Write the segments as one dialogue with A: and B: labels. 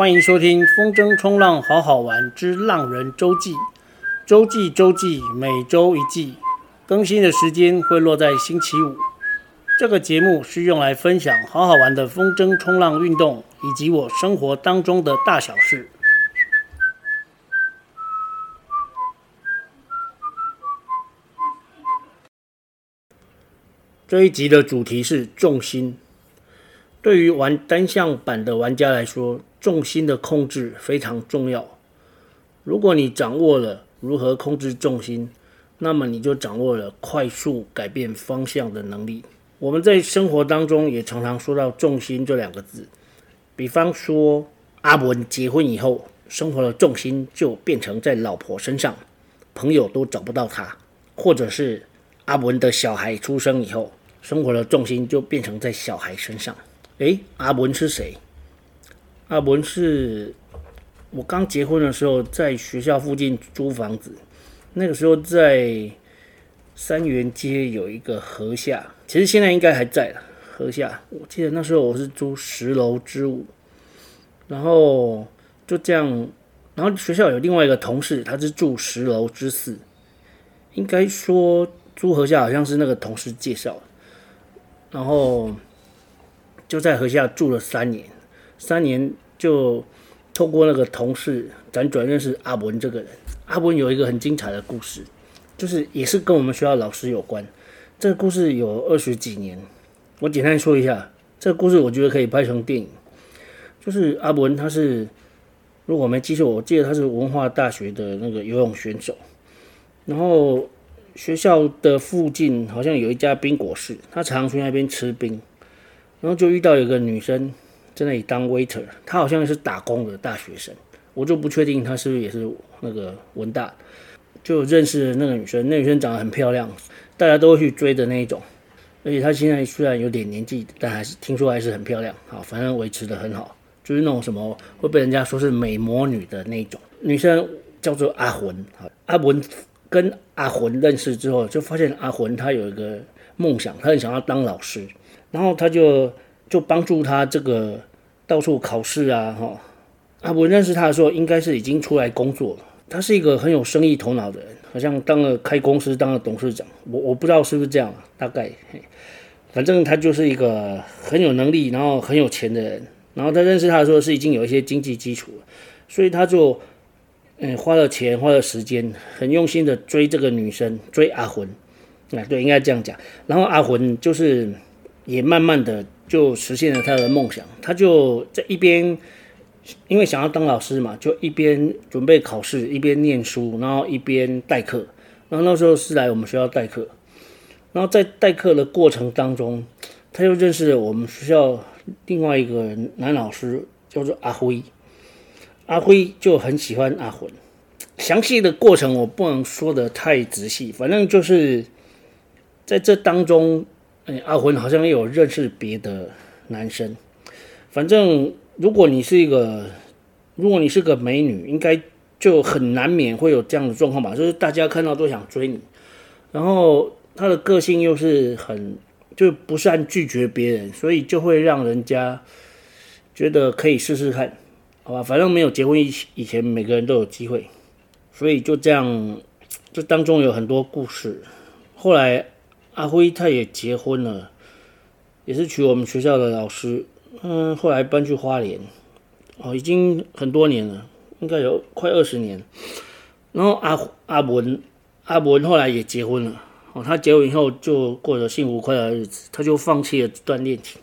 A: 欢迎收听《风筝冲浪好好玩之浪人周记》，周记周记，每周一记，更新的时间会落在星期五。这个节目是用来分享好好玩的风筝冲浪运动，以及我生活当中的大小事。这一集的主题是重心。对于玩单向板的玩家来说，重心的控制非常重要。如果你掌握了如何控制重心，那么你就掌握了快速改变方向的能力。我们在生活当中也常常说到“重心”这两个字。比方说，阿文结婚以后，生活的重心就变成在老婆身上，朋友都找不到他；或者是阿文的小孩出生以后。生活的重心就变成在小孩身上。诶，阿文是谁？阿文是我刚结婚的时候在学校附近租房子，那个时候在三元街有一个河下，其实现在应该还在了。河下，我记得那时候我是租十楼之五，然后就这样，然后学校有另外一个同事，他是住十楼之四，应该说租河下好像是那个同事介绍。然后就在河下住了三年，三年就透过那个同事辗转认识阿文这个人。阿文有一个很精彩的故事，就是也是跟我们学校老师有关。这个故事有二十几年，我简单说一下。这个故事我觉得可以拍成电影。就是阿文他是，如果我没记错，我记得他是文化大学的那个游泳选手，然后。学校的附近好像有一家冰果室，他常去那边吃冰，然后就遇到有个女生在那里当 waiter，他好像是打工的大学生，我就不确定他是不是也是那个文大，就认识那个女生，那女生长得很漂亮，大家都会去追的那一种，而且她现在虽然有点年纪，但还是听说还是很漂亮，好，反正维持得很好，就是那种什么会被人家说是美魔女的那种女生，叫做阿魂，好，阿文。跟阿魂认识之后，就发现阿魂他有一个梦想，他很想要当老师，然后他就就帮助他这个到处考试啊，哈。阿魂认识他的时候，应该是已经出来工作了。他是一个很有生意头脑的人，好像当了开公司，当了董事长。我我不知道是不是这样，大概，反正他就是一个很有能力，然后很有钱的人。然后他认识他的时候是已经有一些经济基础了，所以他就。嗯，花了钱，花了时间，很用心的追这个女生，追阿魂，啊，对，应该这样讲。然后阿魂就是也慢慢的就实现了他的梦想，他就在一边，因为想要当老师嘛，就一边准备考试，一边念书，然后一边代课。然后那时候是来我们学校代课，然后在代课的过程当中，他又认识了我们学校另外一个男老师，叫做阿辉。阿辉就很喜欢阿魂，详细的过程我不能说的太仔细，反正就是在这当中，哎，阿魂好像也有认识别的男生。反正如果你是一个，如果你是个美女，应该就很难免会有这样的状况吧，就是大家看到都想追你，然后他的个性又是很就不善拒绝别人，所以就会让人家觉得可以试试看。好吧，反正没有结婚以以前，每个人都有机会，所以就这样，这当中有很多故事。后来阿辉他也结婚了，也是娶我们学校的老师。嗯，后来搬去花莲，哦，已经很多年了，应该有快二十年。然后阿阿文阿文后来也结婚了，哦，他结婚以后就过着幸福快乐的日子，他就放弃了这段恋情。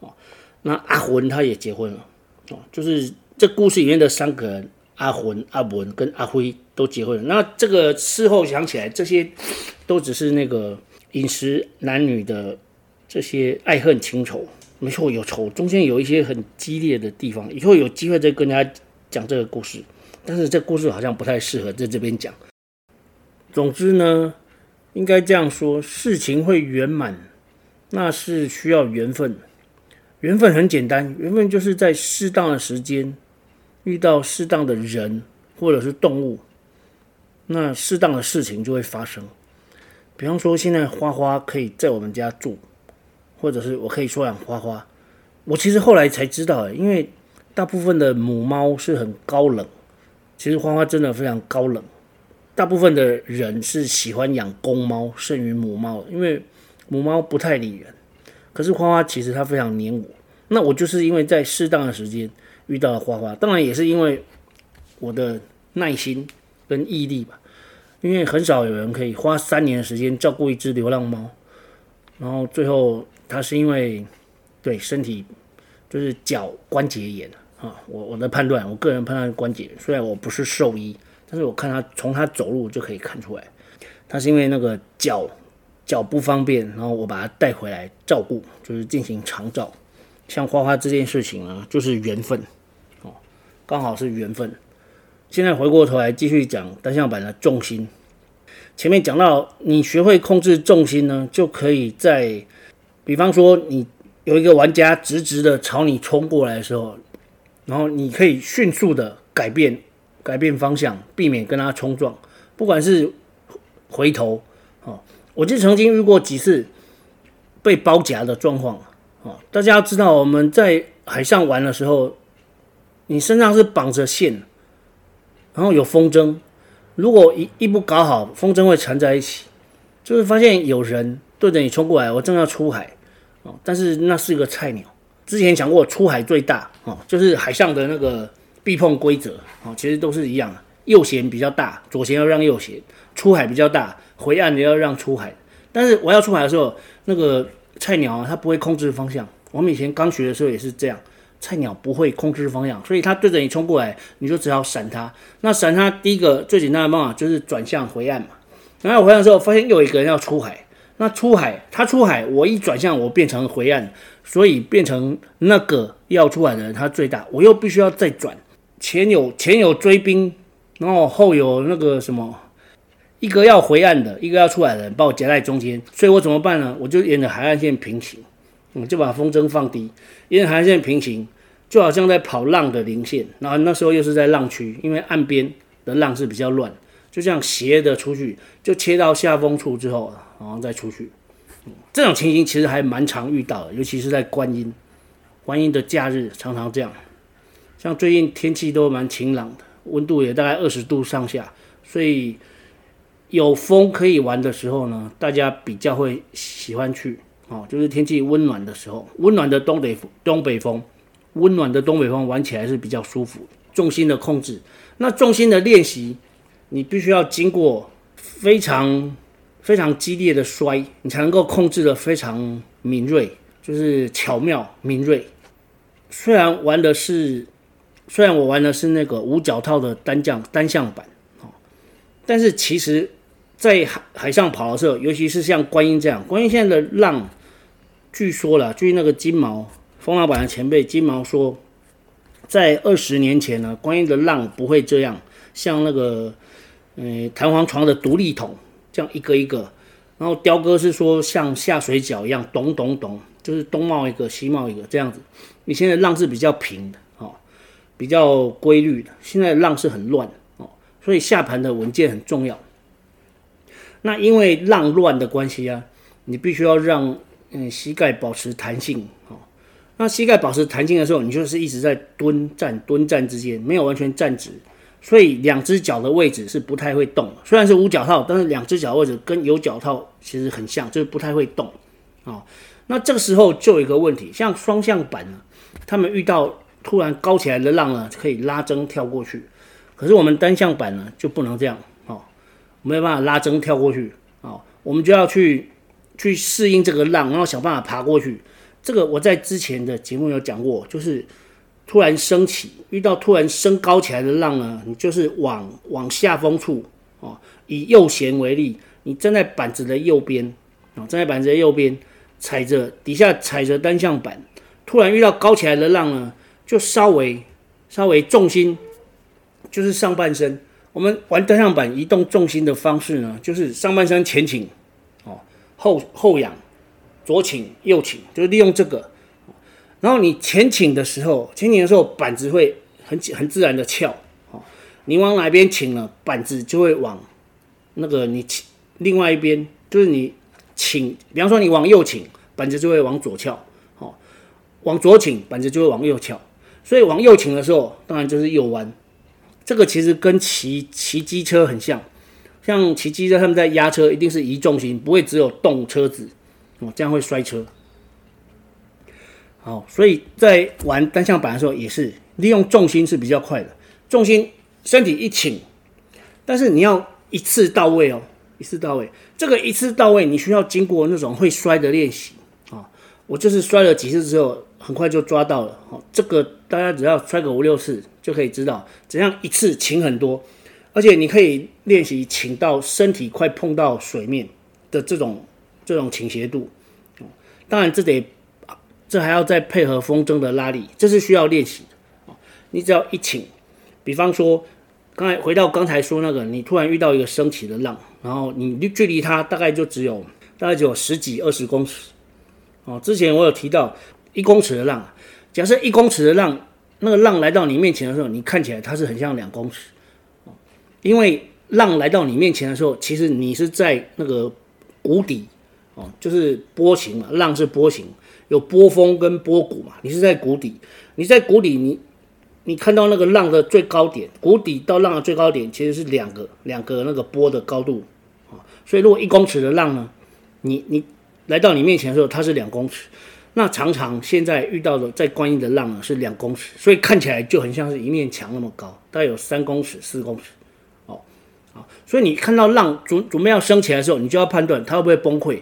A: 哦，那阿魂他也结婚了，哦，就是。这故事里面的三个人，阿魂、阿文跟阿辉都结婚了。那这个事后想起来，这些都只是那个饮食男女的这些爱恨情仇。没错，有仇，中间有一些很激烈的地方。以后有机会再跟大家讲这个故事。但是这故事好像不太适合在这边讲。总之呢，应该这样说：事情会圆满，那是需要缘分。缘分很简单，缘分就是在适当的时间。遇到适当的人或者是动物，那适当的事情就会发生。比方说，现在花花可以在我们家住，或者是我可以收养花花。我其实后来才知道，因为大部分的母猫是很高冷，其实花花真的非常高冷。大部分的人是喜欢养公猫胜于母猫，因为母猫不太理人。可是花花其实它非常黏我，那我就是因为在适当的时间遇到了花花，当然也是因为我的耐心跟毅力吧。因为很少有人可以花三年的时间照顾一只流浪猫，然后最后它是因为对身体就是脚关节炎啊，我我的判断，我个人判断关节，虽然我不是兽医，但是我看它从它走路就可以看出来，它是因为那个脚脚不方便，然后我把它带回来照顾，就是进行长照。像花花这件事情呢，就是缘分哦，刚好是缘分。现在回过头来继续讲单向板的重心。前面讲到，你学会控制重心呢，就可以在，比方说你有一个玩家直直的朝你冲过来的时候，然后你可以迅速的改变改变方向，避免跟他冲撞。不管是回头，哦，我就曾经遇过几次被包夹的状况。哦，大家要知道我们在海上玩的时候，你身上是绑着线。然后有风筝，如果一一不搞好，风筝会缠在一起。就是发现有人对着你冲过来，我正要出海，哦，但是那是一个菜鸟。之前讲过，出海最大哦，就是海上的那个避碰规则哦，其实都是一样。右舷比较大，左舷要让右舷；出海比较大，回岸也要让出海。但是我要出海的时候，那个菜鸟啊，他不会控制方向。我们以前刚学的时候也是这样。菜鸟不会控制方向，所以他对着你冲过来，你就只好闪他。那闪他第一个最简单的办法就是转向回岸嘛。然后回岸的时候，发现又有一个人要出海，那出海他出海，我一转向我变成回岸，所以变成那个要出海的人他最大，我又必须要再转。前有前有追兵，然后后有那个什么，一个要回岸的，一个要出海的人把我夹在中间，所以我怎么办呢？我就沿着海岸线平行。我就把风筝放低，因为海岸线平行，就好像在跑浪的零线。然后那时候又是在浪区，因为岸边的浪是比较乱，就这样斜的出去，就切到下风处之后，然后再出去。这种情形其实还蛮常遇到的，尤其是在观音，观音的假日常常这样。像最近天气都蛮晴朗的，温度也大概二十度上下，所以有风可以玩的时候呢，大家比较会喜欢去。哦，就是天气温暖的时候，温暖的东北东北风，温暖的东北风玩起来是比较舒服。重心的控制，那重心的练习，你必须要经过非常非常激烈的摔，你才能够控制得非常敏锐，就是巧妙敏锐。虽然玩的是，虽然我玩的是那个无脚套的单向单向板，哦，但是其实，在海海上跑的时候，尤其是像观音这样，观音现在的浪。据说了，据那个金毛风老板的前辈金毛说，在二十年前呢，观音的浪不会这样，像那个，呃，弹簧床的独立筒这样一个一个，然后雕哥是说像下水饺一样，咚咚咚，就是东冒一个西冒一个这样子。你现在浪是比较平的哦，比较规律的，现在浪是很乱哦，所以下盘的稳健很重要。那因为浪乱的关系啊，你必须要让。嗯，膝盖保持弹性，哦，那膝盖保持弹性的时候，你就是一直在蹲站蹲站之间，没有完全站直，所以两只脚的位置是不太会动。虽然是无脚套，但是两只脚位置跟有脚套其实很像，就是不太会动，哦，那这个时候就有一个问题，像双向板呢，他们遇到突然高起来的浪呢，可以拉筝跳过去，可是我们单向板呢就不能这样，哦，没有办法拉筝跳过去，哦，我们就要去。去适应这个浪，然后想办法爬过去。这个我在之前的节目有讲过，就是突然升起，遇到突然升高起来的浪呢，你就是往往下风处哦，以右舷为例，你站在板子的右边啊，站在板子的右边，踩着底下踩着单向板，突然遇到高起来的浪呢，就稍微稍微重心就是上半身。我们玩单向板移动重心的方式呢，就是上半身前倾。后后仰，左倾右倾，就是利用这个。然后你前倾的时候，前倾的时候板子会很很自然的翘。哦，你往哪边倾了，板子就会往那个你倾另外一边，就是你倾，比方说你往右倾，板子就会往左翘。哦，往左倾，板子就会往右翘。所以往右倾的时候，当然就是右弯。这个其实跟骑骑机车很像，像骑机车他们在压车，一定是移重心，不会只有动车子哦，这样会摔车。好，所以在玩单向板的时候，也是利用重心是比较快的，重心身体一倾，但是你要一次到位哦，一次到位。这个一次到位，你需要经过那种会摔的练习啊。我就是摔了几次之后，很快就抓到了。哦，这个大家只要摔个五六次，就可以知道怎样一次倾很多，而且你可以练习倾到身体快碰到水面的这种这种倾斜度。当然这得。这还要再配合风筝的拉力，这是需要练习的。你只要一倾，比方说，刚才回到刚才说那个，你突然遇到一个升起的浪，然后你距离它大概就只有大概只有十几二十公尺。哦，之前我有提到一公尺的浪，假设一公尺的浪，那个浪来到你面前的时候，你看起来它是很像两公尺。因为浪来到你面前的时候，其实你是在那个谷底，哦，就是波形嘛，浪是波形。有波峰跟波谷嘛？你是在谷底，你在谷底，你你看到那个浪的最高点，谷底到浪的最高点其实是两个两个那个波的高度啊。所以如果一公尺的浪呢，你你来到你面前的时候，它是两公尺。那常常现在遇到的在观音的浪呢是两公尺，所以看起来就很像是一面墙那么高，大概有三公尺四公尺啊。所以你看到浪准准备要升起来的时候，你就要判断它会不会崩溃。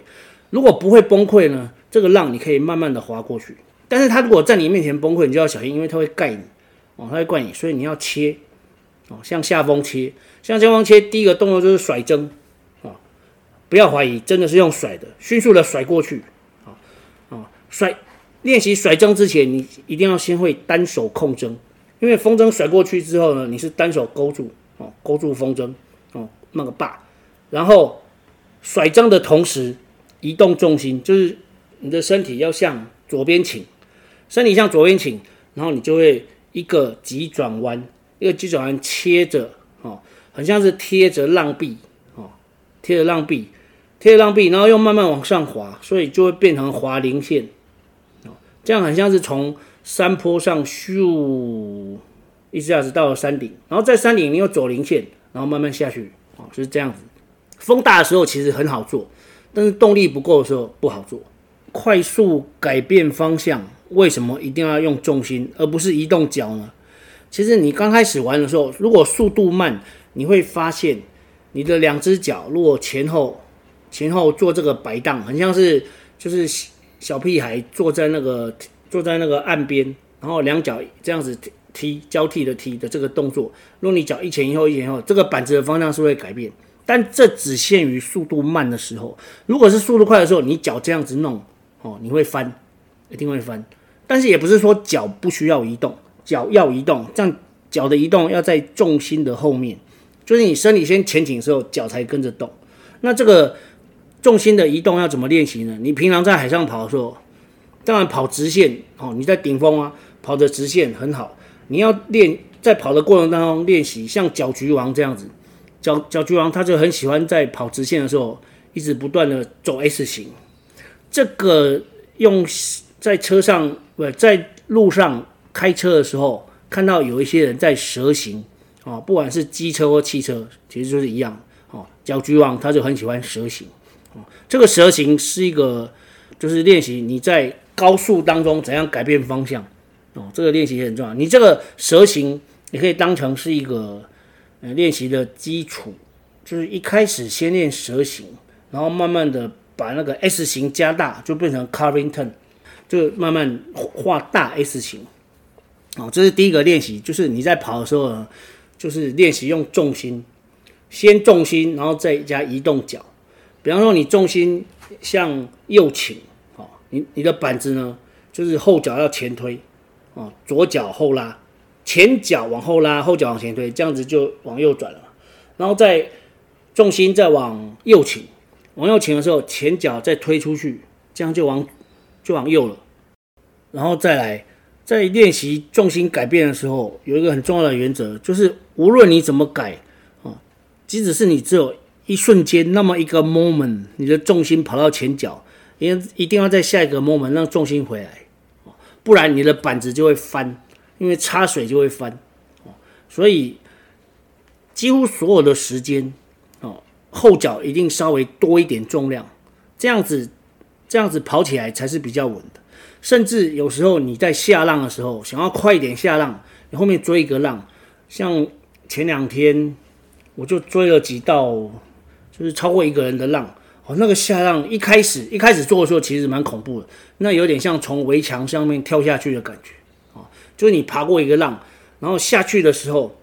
A: 如果不会崩溃呢？这个浪你可以慢慢的划过去，但是它如果在你面前崩溃，你就要小心，因为它会盖你，哦，它会盖你，所以你要切，哦，向下风切，向下风切，第一个动作就是甩筝，啊，不要怀疑，真的是用甩的，迅速的甩过去，啊，啊，甩，练习甩筝之前，你一定要先会单手控筝，因为风筝甩过去之后呢，你是单手勾住，哦，勾住风筝，那个把，然后甩张的同时移动重心，就是。你的身体要向左边倾，身体向左边倾，然后你就会一个急转弯，一个急转弯切着，哦，很像是贴着浪壁，哦，贴着浪壁，贴着浪壁，然后又慢慢往上滑，所以就会变成滑棱线，哦，这样很像是从山坡上咻一下子到了山顶，然后在山顶你又走零线，然后慢慢下去，哦，就是这样子。风大的时候其实很好做，但是动力不够的时候不好做。快速改变方向，为什么一定要用重心而不是移动脚呢？其实你刚开始玩的时候，如果速度慢，你会发现你的两只脚如果前后前后做这个摆荡，很像是就是小屁孩坐在那个坐在那个岸边，然后两脚这样子踢交替的踢的这个动作。如果你脚一前一后一前一后，这个板子的方向是会改变，但这只限于速度慢的时候。如果是速度快的时候，你脚这样子弄。哦，你会翻，一定会翻，但是也不是说脚不需要移动，脚要移动，这样脚的移动要在重心的后面，就是你身体先前倾的时候，脚才跟着动。那这个重心的移动要怎么练习呢？你平常在海上跑的时候，当然跑直线哦，你在顶峰啊，跑的直线很好。你要练在跑的过程当中练习，像角菊王这样子，角角菊王他就很喜欢在跑直线的时候，一直不断的走 S 型。这个用在车上不在路上开车的时候，看到有一些人在蛇行哦，不管是机车或汽车，其实就是一样哦。角菊王他就很喜欢蛇行哦，这个蛇行是一个就是练习你在高速当中怎样改变方向哦，这个练习也很重要。你这个蛇形也可以当成是一个呃练习的基础，就是一开始先练蛇形，然后慢慢的。把那个 S 型加大，就变成 carving turn，就慢慢画大 S 型。哦，这是第一个练习，就是你在跑的时候呢，就是练习用重心，先重心，然后再加移动脚。比方说，你重心向右倾，哦，你你的板子呢，就是后脚要前推，哦，左脚后拉，前脚往后拉，后脚往前推，这样子就往右转了嘛。然后再重心再往右倾。往右倾的时候，前脚再推出去，这样就往就往右了。然后再来，在练习重心改变的时候，有一个很重要的原则，就是无论你怎么改啊，即使是你只有一瞬间那么一个 moment，你的重心跑到前脚，因为一定要在下一个 moment 让重心回来，不然你的板子就会翻，因为插水就会翻，哦，所以几乎所有的时间，哦，后脚一定稍微多一点重量，这样子这样子跑起来才是比较稳的。甚至有时候你在下浪的时候，想要快一点下浪，你后面追一个浪，像前两天我就追了几道，就是超过一个人的浪。那个下浪一开始一开始做的时候其实蛮恐怖的，那有点像从围墙上面跳下去的感觉啊，就是你爬过一个浪，然后下去的时候，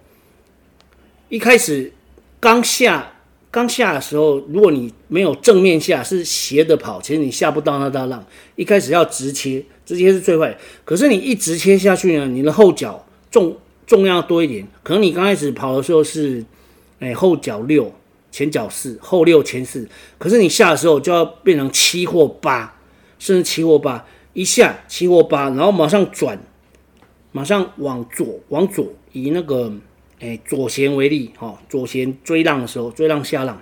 A: 一开始刚下刚下的时候，如果你没有正面下，是斜的跑，其实你下不到那大浪。一开始要直切，直切是最坏。可是你一直切下去呢，你的后脚重重量多一点，可能你刚开始跑的时候是，哎，后脚六。前脚四，后六，前四。可是你下的时候就要变成七或八，甚至七或八，一下七或八，然后马上转，马上往左，往左，以那个诶左舷为例，哈，左舷追浪的时候，追浪下浪，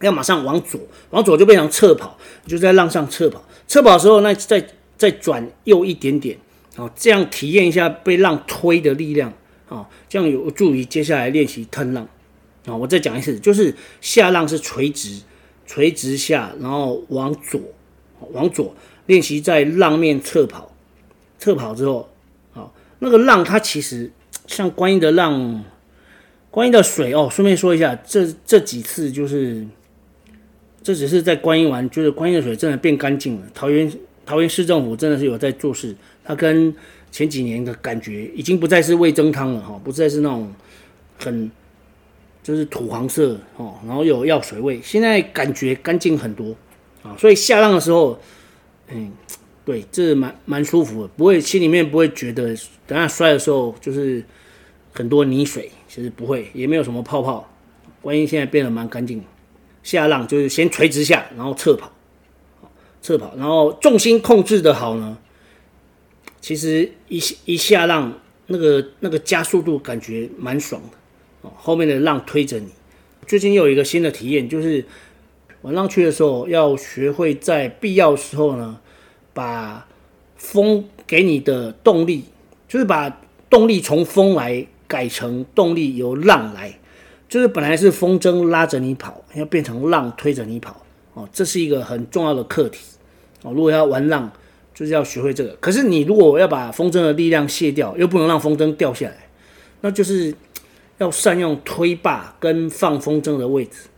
A: 要马上往左，往左就变成侧跑，就在浪上侧跑，侧跑的时候，那再再转右一点点，好，这样体验一下被浪推的力量，啊，这样有助于接下来练习吞浪。啊，我再讲一次，就是下浪是垂直，垂直下，然后往左，往左练习在浪面侧跑，侧跑之后，好，那个浪它其实像观音的浪，观音的水哦。顺便说一下，这这几次就是，这只是在观音玩，就是观音的水真的变干净了。桃园桃园市政府真的是有在做事，它跟前几年的感觉已经不再是味增汤了哈，不再是那种很。就是土黄色哦，然后有药水味，现在感觉干净很多啊，所以下浪的时候，嗯，对，这蛮蛮舒服的，不会心里面不会觉得等下摔的时候就是很多泥水，其实不会，也没有什么泡泡。观音现在变得蛮干净，下浪就是先垂直下，然后侧跑，侧跑，然后重心控制的好呢，其实一一下浪那个那个加速度感觉蛮爽的。后面的浪推着你。最近又有一个新的体验，就是玩浪去的时候，要学会在必要时候呢，把风给你的动力，就是把动力从风来改成动力由浪来，就是本来是风筝拉着你跑，要变成浪推着你跑。哦，这是一个很重要的课题。哦，如果要玩浪，就是要学会这个。可是你如果要把风筝的力量卸掉，又不能让风筝掉下来，那就是。要善用推把跟放风筝的位置。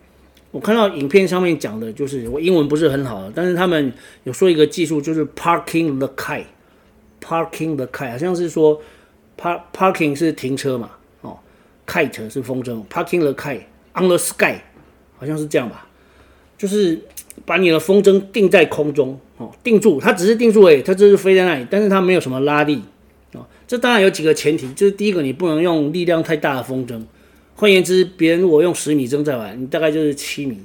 A: 我看到影片上面讲的就是，我英文不是很好，但是他们有说一个技术，就是 parking the kite，parking the kite，好像是说 park parking 是停车嘛，哦，kite 是风筝，parking the kite on the sky，好像是这样吧，就是把你的风筝定在空中，哦，定住，它只是定住诶，它只是飞在那里，但是它没有什么拉力。这当然有几个前提，就是第一个，你不能用力量太大的风筝。换言之，别人如果用十米筝在玩，你大概就是七米。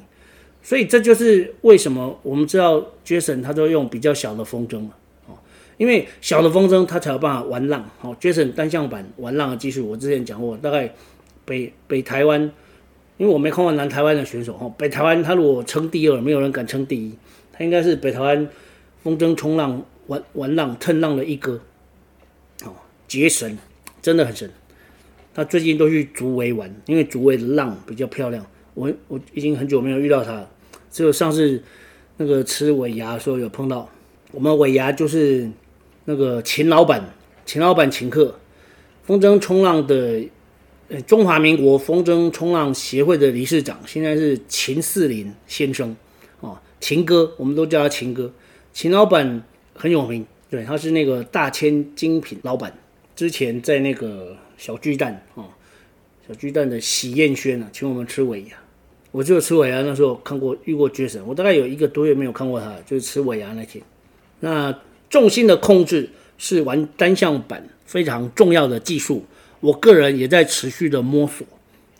A: 所以这就是为什么我们知道 Jason 他都用比较小的风筝嘛，哦，因为小的风筝他才有办法玩浪。哦，Jason 单向板玩浪的技术，我之前讲过，大概北北台湾，因为我没看过南台湾的选手，哦，北台湾他如果称第二，没有人敢称第一，他应该是北台湾风筝冲浪玩玩浪蹭浪的一哥。绝神，真的很神。他最近都去竹围玩，因为竹围的浪比较漂亮。我我已经很久没有遇到他了，只有上次那个吃尾牙的时候有碰到。我们尾牙就是那个秦老板，秦老板请客。风筝冲浪的，呃，中华民国风筝冲浪协会的理事长，现在是秦四林先生哦，秦哥，我们都叫他秦哥。秦老板很有名，对，他是那个大千精品老板。之前在那个小巨蛋啊、小巨蛋的喜宴轩啊，请我们吃尾牙。我就吃尾牙那时候看过遇过 Jason，我大概有一个多月没有看过他，就是吃尾牙那天。那重心的控制是玩单向板非常重要的技术，我个人也在持续的摸索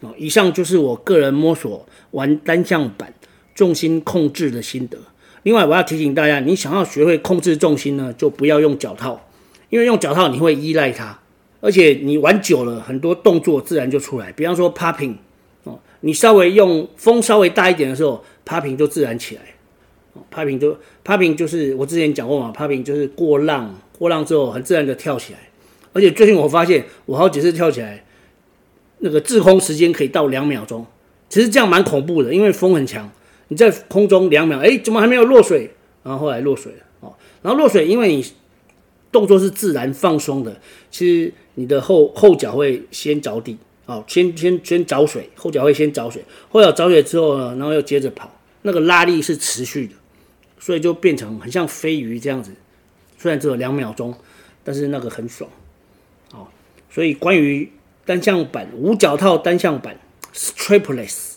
A: 啊、以上就是我个人摸索玩单向板重心控制的心得。另外，我要提醒大家，你想要学会控制重心呢，就不要用脚套。因为用脚套你会依赖它，而且你玩久了，很多动作自然就出来。比方说 popping 哦，你稍微用风稍微大一点的时候，popping 就自然起来。popping 就 popping 就是我之前讲过嘛，popping 就是过浪，过浪之后很自然的跳起来。而且最近我发现，我好几次跳起来，那个滞空时间可以到两秒钟。其实这样蛮恐怖的，因为风很强，你在空中两秒，哎，怎么还没有落水？然后后来落水了哦。然后落水，因为你动作是自然放松的，其实你的后后脚会先着地，哦，先先先着水，后脚会先着水，后脚着水之后呢，然后又接着跑，那个拉力是持续的，所以就变成很像飞鱼这样子。虽然只有两秒钟，但是那个很爽。哦所以，关于单向板无脚套单向板 （strapless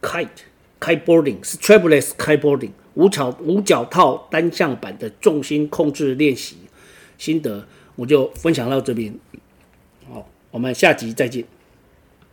A: kite kiteboarding），strapless kiteboarding 无脚无脚套单向板的重心控制练习心得，我就分享到这边。好，我们下集再见。